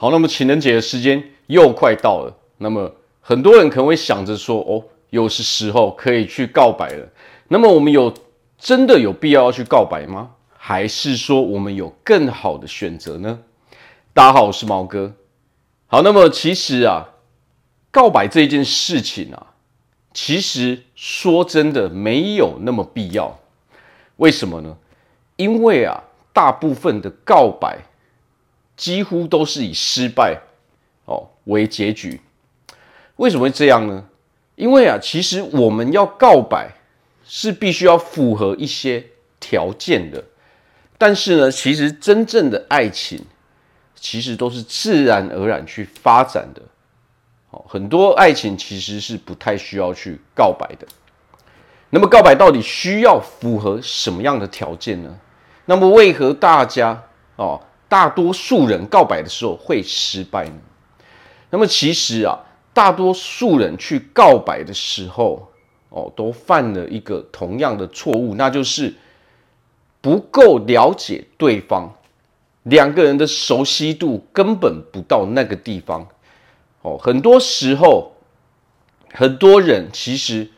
好，那么情人节的时间又快到了，那么很多人可能会想着说，哦，又是时候可以去告白了。那么我们有真的有必要要去告白吗？还是说我们有更好的选择呢？大家好，我是毛哥。好，那么其实啊，告白这件事情啊，其实说真的没有那么必要。为什么呢？因为啊，大部分的告白几乎都是以失败哦为结局。为什么会这样呢？因为啊，其实我们要告白是必须要符合一些条件的。但是呢，其实真正的爱情。其实都是自然而然去发展的，很多爱情其实是不太需要去告白的。那么告白到底需要符合什么样的条件呢？那么为何大家哦，大多数人告白的时候会失败呢？那么其实啊，大多数人去告白的时候哦，都犯了一个同样的错误，那就是不够了解对方。两个人的熟悉度根本不到那个地方，哦，很多时候，很多人其实，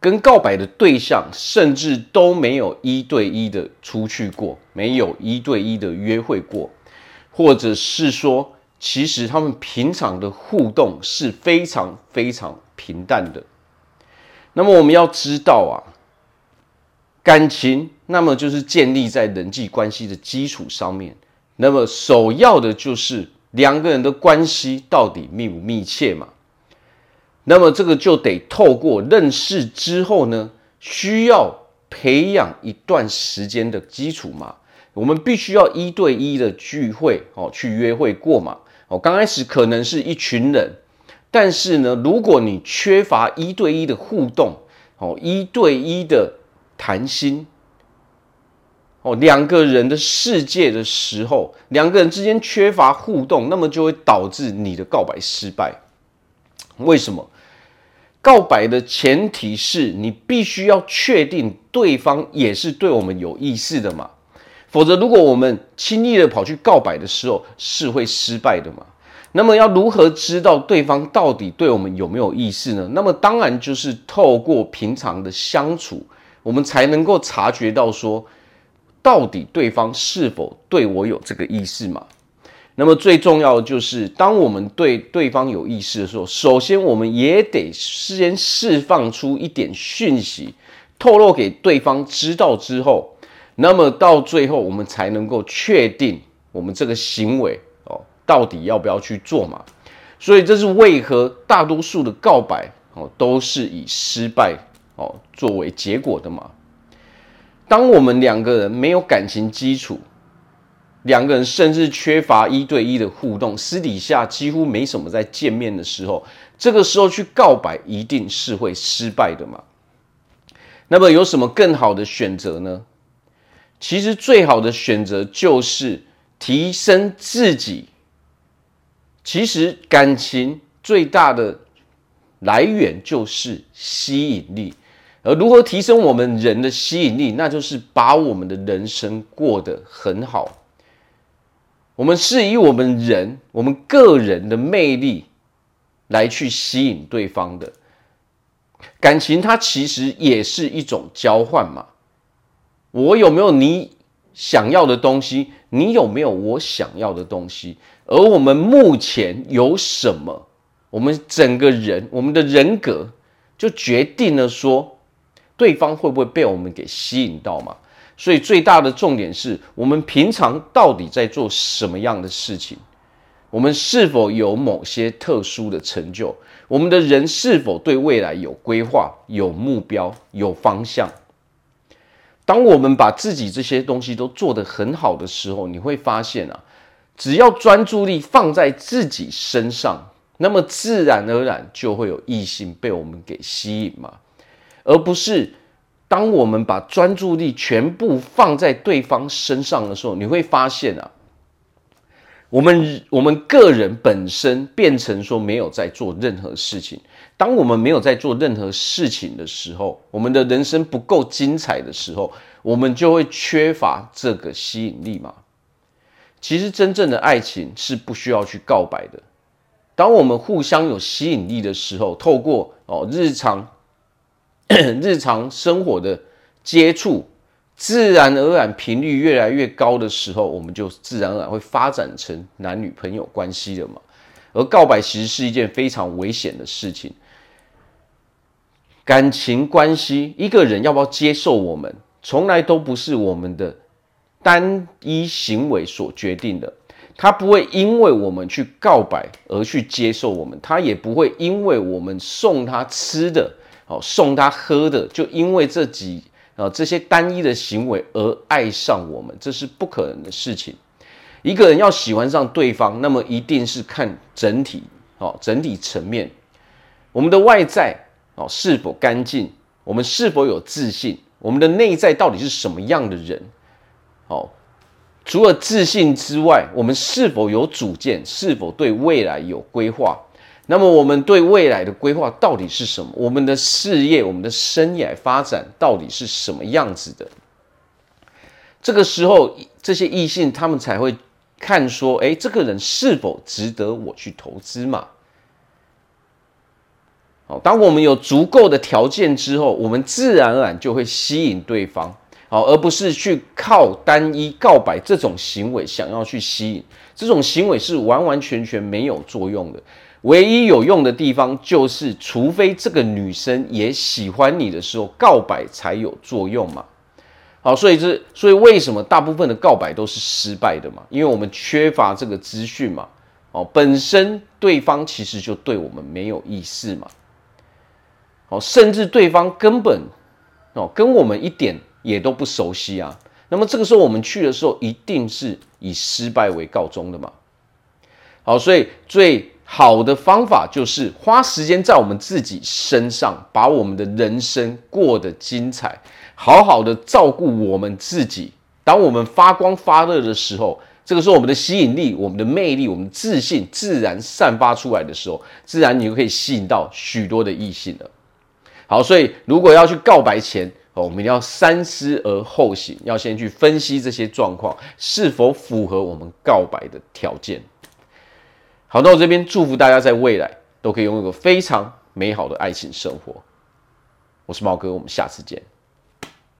跟告白的对象甚至都没有一对一的出去过，没有一对一的约会过，或者是说，其实他们平常的互动是非常非常平淡的。那么我们要知道啊。感情，那么就是建立在人际关系的基础上面。那么首要的就是两个人的关系到底密不密切嘛？那么这个就得透过认识之后呢，需要培养一段时间的基础嘛。我们必须要一对一的聚会哦，去约会过嘛。哦，刚开始可能是一群人，但是呢，如果你缺乏一对一的互动，哦，一对一的。谈心哦，两个人的世界的时候，两个人之间缺乏互动，那么就会导致你的告白失败。为什么？告白的前提是你必须要确定对方也是对我们有意思的嘛，否则如果我们轻易的跑去告白的时候，是会失败的嘛。那么要如何知道对方到底对我们有没有意思呢？那么当然就是透过平常的相处。我们才能够察觉到说，到底对方是否对我有这个意思嘛？那么最重要的就是，当我们对对方有意思的时候，首先我们也得先释放出一点讯息，透露给对方知道之后，那么到最后我们才能够确定我们这个行为哦，到底要不要去做嘛？所以这是为何大多数的告白哦都是以失败。哦，作为结果的嘛。当我们两个人没有感情基础，两个人甚至缺乏一对一的互动，私底下几乎没什么在见面的时候，这个时候去告白一定是会失败的嘛。那么有什么更好的选择呢？其实最好的选择就是提升自己。其实感情最大的来源就是吸引力。而如何提升我们人的吸引力，那就是把我们的人生过得很好。我们是以我们人、我们个人的魅力来去吸引对方的。感情它其实也是一种交换嘛。我有没有你想要的东西？你有没有我想要的东西？而我们目前有什么？我们整个人，我们的人格就决定了说。对方会不会被我们给吸引到嘛？所以最大的重点是我们平常到底在做什么样的事情？我们是否有某些特殊的成就？我们的人是否对未来有规划、有目标、有方向？当我们把自己这些东西都做得很好的时候，你会发现啊，只要专注力放在自己身上，那么自然而然就会有异性被我们给吸引嘛。而不是当我们把专注力全部放在对方身上的时候，你会发现啊，我们我们个人本身变成说没有在做任何事情。当我们没有在做任何事情的时候，我们的人生不够精彩的时候，我们就会缺乏这个吸引力嘛。其实真正的爱情是不需要去告白的。当我们互相有吸引力的时候，透过哦日常日常生活的接触，自然而然频率越来越高的时候，我们就自然而然会发展成男女朋友关系了嘛。而告白其实是一件非常危险的事情。感情关系，一个人要不要接受我们，从来都不是我们的单一行为所决定的。他不会因为我们去告白而去接受我们，他也不会因为我们送他吃的、哦送他喝的，就因为这几啊这些单一的行为而爱上我们，这是不可能的事情。一个人要喜欢上对方，那么一定是看整体哦，整体层面，我们的外在哦是否干净，我们是否有自信，我们的内在到底是什么样的人，哦。除了自信之外，我们是否有主见？是否对未来有规划？那么，我们对未来的规划到底是什么？我们的事业、我们的生涯发展到底是什么样子的？这个时候，这些异性他们才会看说：诶，这个人是否值得我去投资嘛？好，当我们有足够的条件之后，我们自然而然就会吸引对方。好，而不是去靠单一告白这种行为想要去吸引，这种行为是完完全全没有作用的。唯一有用的地方就是，除非这个女生也喜欢你的时候，告白才有作用嘛。好，所以这所以为什么大部分的告白都是失败的嘛？因为我们缺乏这个资讯嘛。哦，本身对方其实就对我们没有意思嘛。哦，甚至对方根本哦跟我们一点。也都不熟悉啊，那么这个时候我们去的时候，一定是以失败为告终的嘛。好，所以最好的方法就是花时间在我们自己身上，把我们的人生过得精彩，好好的照顾我们自己。当我们发光发热的时候，这个时候我们的吸引力、我们的魅力、我们自信自然散发出来的时候，自然你就可以吸引到许多的异性了。好，所以如果要去告白前，我们要三思而后行，要先去分析这些状况是否符合我们告白的条件。好，那我这边祝福大家在未来都可以拥有个非常美好的爱情生活。我是毛哥，我们下次见。